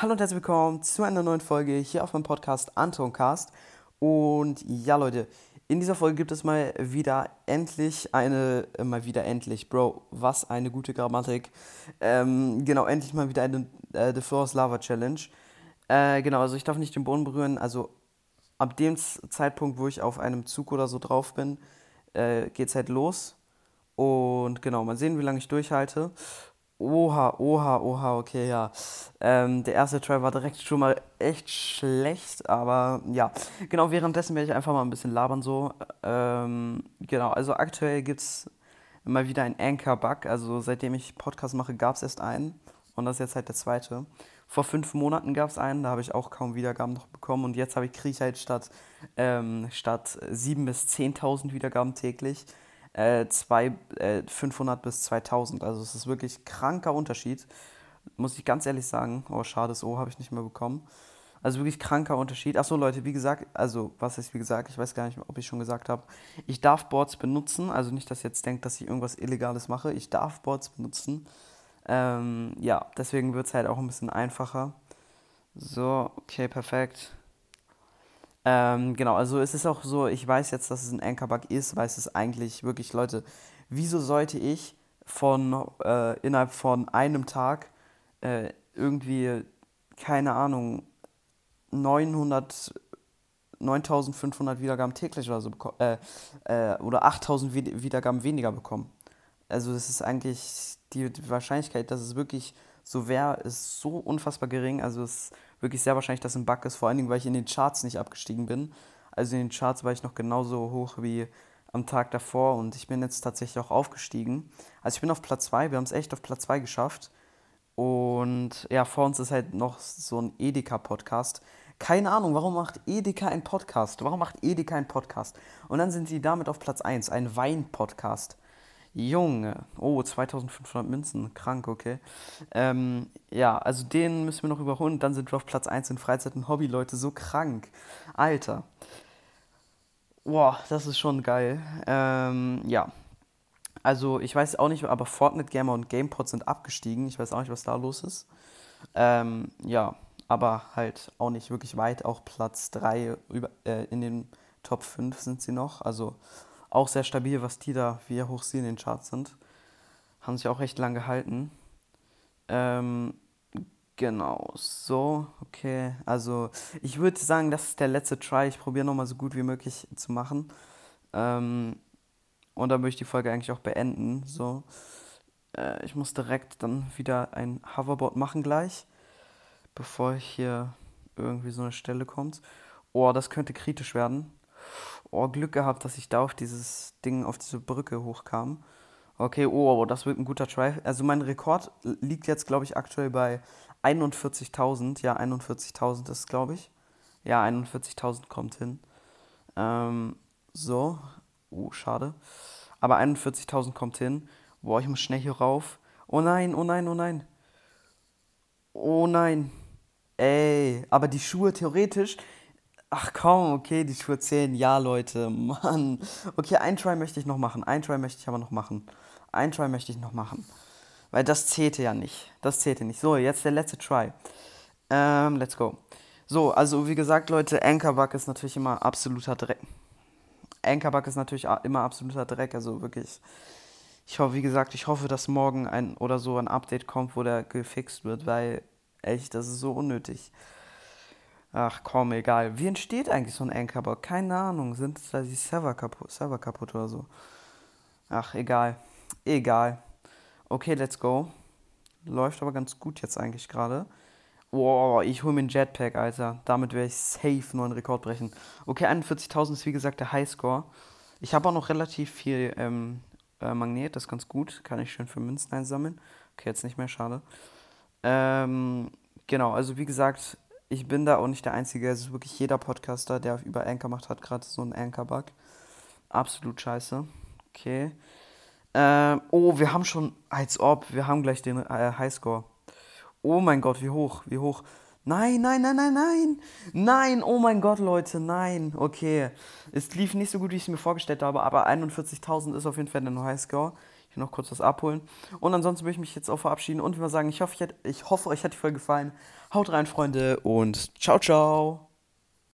Hallo und herzlich willkommen zu einer neuen Folge hier auf meinem Podcast Antoncast. Und ja, Leute, in dieser Folge gibt es mal wieder endlich eine, äh, mal wieder endlich, Bro, was eine gute Grammatik. Ähm, genau, endlich mal wieder eine äh, The Force Lava Challenge. Äh, genau, also ich darf nicht den Boden berühren. Also ab dem Zeitpunkt, wo ich auf einem Zug oder so drauf bin, äh, es halt los. Und genau, mal sehen, wie lange ich durchhalte. Oha, oha, oha, okay, ja. Ähm, der erste Try war direkt schon mal echt schlecht, aber ja. Genau, währenddessen werde ich einfach mal ein bisschen labern so. Ähm, genau, also aktuell gibt es mal wieder einen Anchor-Bug. Also seitdem ich Podcast mache, gab es erst einen. Und das ist jetzt halt der zweite. Vor fünf Monaten gab es einen, da habe ich auch kaum Wiedergaben noch bekommen. Und jetzt kriege ich halt statt, ähm, statt 7.000 bis 10.000 Wiedergaben täglich äh, zwei, äh, 500 bis 2000. Also es ist wirklich kranker Unterschied. Muss ich ganz ehrlich sagen. Oh, schade, das O habe ich nicht mehr bekommen. Also wirklich kranker Unterschied. Achso, Leute, wie gesagt, also was ist wie gesagt, ich weiß gar nicht, ob ich schon gesagt habe. Ich darf Boards benutzen, also nicht, dass ihr jetzt denkt, dass ich irgendwas Illegales mache. Ich darf Boards benutzen. Ähm, ja, deswegen wird es halt auch ein bisschen einfacher. So, okay, perfekt. Ähm, genau, also es ist auch so, ich weiß jetzt, dass es ein Anchor-Bug ist, weil es ist eigentlich wirklich, Leute, wieso sollte ich von äh, innerhalb von einem Tag äh, irgendwie, keine Ahnung, 900, 9500 Wiedergaben täglich oder so äh, äh, oder 8000 Wiedergaben weniger bekommen. Also das ist eigentlich die, die Wahrscheinlichkeit, dass es wirklich so wäre, ist so unfassbar gering. Also es ist wirklich sehr wahrscheinlich, dass ein Bug ist, vor allen Dingen, weil ich in den Charts nicht abgestiegen bin. Also in den Charts war ich noch genauso hoch wie am Tag davor und ich bin jetzt tatsächlich auch aufgestiegen. Also ich bin auf Platz 2, wir haben es echt auf Platz 2 geschafft. Und ja, vor uns ist halt noch so ein Edeka-Podcast. Keine Ahnung, warum macht Edeka einen Podcast? Warum macht Edeka einen Podcast? Und dann sind sie damit auf Platz 1, ein Wein-Podcast. Junge, oh, 2500 Münzen, krank, okay. Ähm, ja, also den müssen wir noch überholen. Dann sind wir auf Platz 1 in Freizeit und Hobby, Leute, so krank. Alter. Boah, das ist schon geil. Ähm, ja. Also, ich weiß auch nicht, aber Fortnite Gamer und GamePod sind abgestiegen. Ich weiß auch nicht, was da los ist. Ähm, ja, aber halt auch nicht wirklich weit. Auch Platz 3 über, äh, in den Top 5 sind sie noch. Also auch sehr stabil, was die da, wie hoch sie in den Charts sind. Haben sich auch recht lang gehalten. Ähm, genau, so, okay. Also, ich würde sagen, das ist der letzte Try. Ich probiere nochmal so gut wie möglich zu machen. Ähm, und dann möchte ich die Folge eigentlich auch beenden. So, äh, ich muss direkt dann wieder ein Hoverboard machen gleich, bevor hier irgendwie so eine Stelle kommt. Oh, das könnte kritisch werden oh, Glück gehabt, dass ich da auf dieses Ding, auf diese Brücke hochkam. Okay, oh, das wird ein guter Try. Also mein Rekord liegt jetzt, glaube ich, aktuell bei 41.000. Ja, 41.000 ist, glaube ich. Ja, 41.000 kommt hin. Ähm, so. Oh, schade. Aber 41.000 kommt hin. Boah, ich muss schnell hier rauf. Oh nein, oh nein, oh nein. Oh nein. Ey, aber die Schuhe theoretisch, Ach komm, okay, die Schuhe zählen. Ja, Leute, Mann. Okay, ein Try möchte ich noch machen. Ein Try möchte ich aber noch machen. Ein Try möchte ich noch machen. Weil das zählte ja nicht. Das zählte nicht. So, jetzt der letzte Try. Ähm, let's go. So, also wie gesagt, Leute, Anchorbug ist natürlich immer absoluter Dreck. Anchorbug ist natürlich immer absoluter Dreck. Also wirklich. Ich hoffe, wie gesagt, ich hoffe, dass morgen ein oder so ein Update kommt, wo der gefixt wird, weil echt, das ist so unnötig. Ach komm, egal. Wie entsteht eigentlich so ein Anchor-Bug? Keine Ahnung. Sind da die Server kaputt, Server kaputt oder so? Ach, egal. Egal. Okay, let's go. Läuft aber ganz gut jetzt eigentlich gerade. Boah, ich hole mir einen Jetpack, Alter. Damit werde ich safe nur einen Rekord brechen. Okay, 41.000 ist wie gesagt der Highscore. Ich habe auch noch relativ viel ähm, äh, Magnet, das ist ganz gut. Kann ich schön für Münzen einsammeln. Okay, jetzt nicht mehr, schade. Ähm, genau, also wie gesagt, ich bin da auch nicht der Einzige. Es ist wirklich jeder Podcaster, der über Anchor macht, hat gerade so einen Anchor-Bug. Absolut scheiße. Okay. Ähm, oh, wir haben schon, als ob, wir haben gleich den äh, Highscore. Oh mein Gott, wie hoch, wie hoch. Nein, nein, nein, nein, nein. Nein, oh mein Gott, Leute, nein. Okay. Es lief nicht so gut, wie ich es mir vorgestellt habe, aber 41.000 ist auf jeden Fall der Highscore. Hier noch kurz was abholen. Und ansonsten möchte ich mich jetzt auch verabschieden und würde sagen, ich hoffe, ich, hätte, ich hoffe, euch hat die Folge gefallen. Haut rein, Freunde, und ciao, ciao.